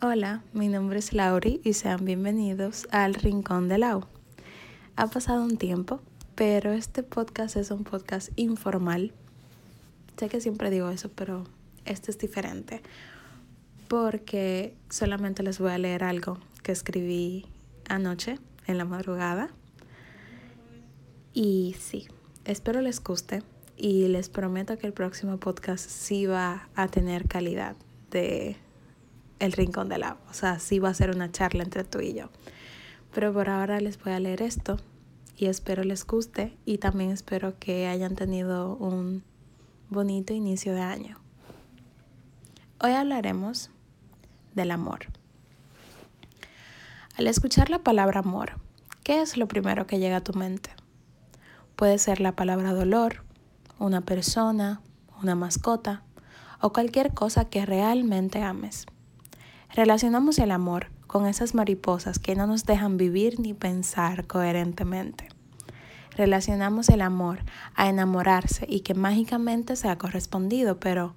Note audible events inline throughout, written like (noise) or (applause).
Hola, mi nombre es Lauri y sean bienvenidos al Rincón de Lau. Ha pasado un tiempo, pero este podcast es un podcast informal. Sé que siempre digo eso, pero este es diferente porque solamente les voy a leer algo que escribí anoche en la madrugada. Y sí, espero les guste y les prometo que el próximo podcast sí va a tener calidad de el rincón del agua. O sea, sí va a ser una charla entre tú y yo. Pero por ahora les voy a leer esto y espero les guste y también espero que hayan tenido un bonito inicio de año. Hoy hablaremos del amor. Al escuchar la palabra amor, ¿qué es lo primero que llega a tu mente? Puede ser la palabra dolor, una persona, una mascota o cualquier cosa que realmente ames. Relacionamos el amor con esas mariposas que no nos dejan vivir ni pensar coherentemente. Relacionamos el amor a enamorarse y que mágicamente se ha correspondido, pero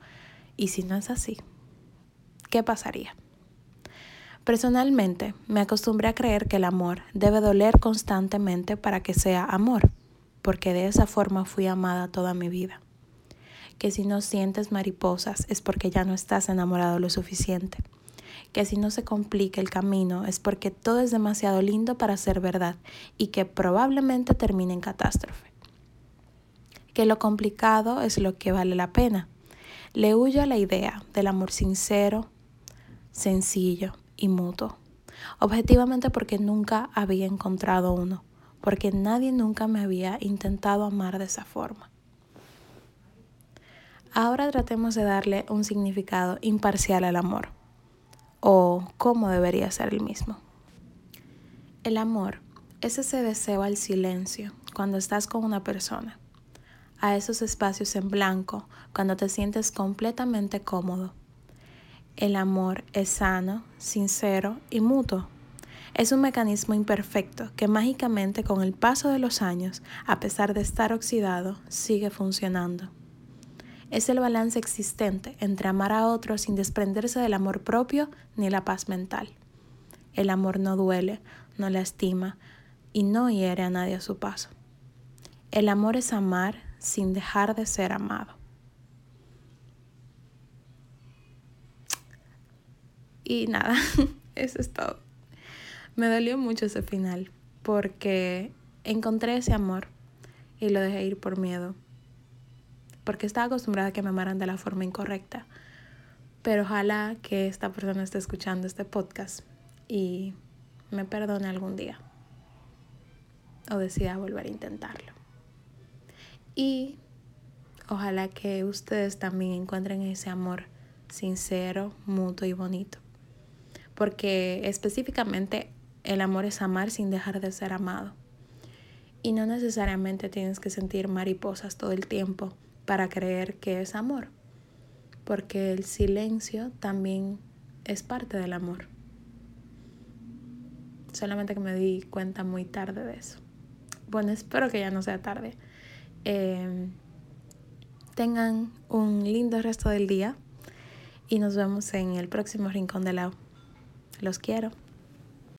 ¿y si no es así? ¿Qué pasaría? Personalmente, me acostumbré a creer que el amor debe doler constantemente para que sea amor, porque de esa forma fui amada toda mi vida. Que si no sientes mariposas es porque ya no estás enamorado lo suficiente que si no se complica el camino es porque todo es demasiado lindo para ser verdad y que probablemente termine en catástrofe. Que lo complicado es lo que vale la pena. Le huyo a la idea del amor sincero, sencillo y mutuo. Objetivamente porque nunca había encontrado uno, porque nadie nunca me había intentado amar de esa forma. Ahora tratemos de darle un significado imparcial al amor o cómo debería ser el mismo. El amor es ese deseo al silencio cuando estás con una persona, a esos espacios en blanco cuando te sientes completamente cómodo. El amor es sano, sincero y mutuo. Es un mecanismo imperfecto que mágicamente con el paso de los años, a pesar de estar oxidado, sigue funcionando es el balance existente entre amar a otro sin desprenderse del amor propio ni la paz mental. El amor no duele, no lastima y no hiere a nadie a su paso. El amor es amar sin dejar de ser amado. Y nada, (laughs) eso es todo. Me dolió mucho ese final porque encontré ese amor y lo dejé ir por miedo porque estaba acostumbrada a que me amaran de la forma incorrecta. Pero ojalá que esta persona esté escuchando este podcast y me perdone algún día o decida volver a intentarlo. Y ojalá que ustedes también encuentren ese amor sincero, mutuo y bonito. Porque específicamente el amor es amar sin dejar de ser amado. Y no necesariamente tienes que sentir mariposas todo el tiempo para creer que es amor, porque el silencio también es parte del amor. Solamente que me di cuenta muy tarde de eso. Bueno, espero que ya no sea tarde. Em, tengan un lindo resto del día y nos vemos en el próximo Rincón de Lau. Los quiero.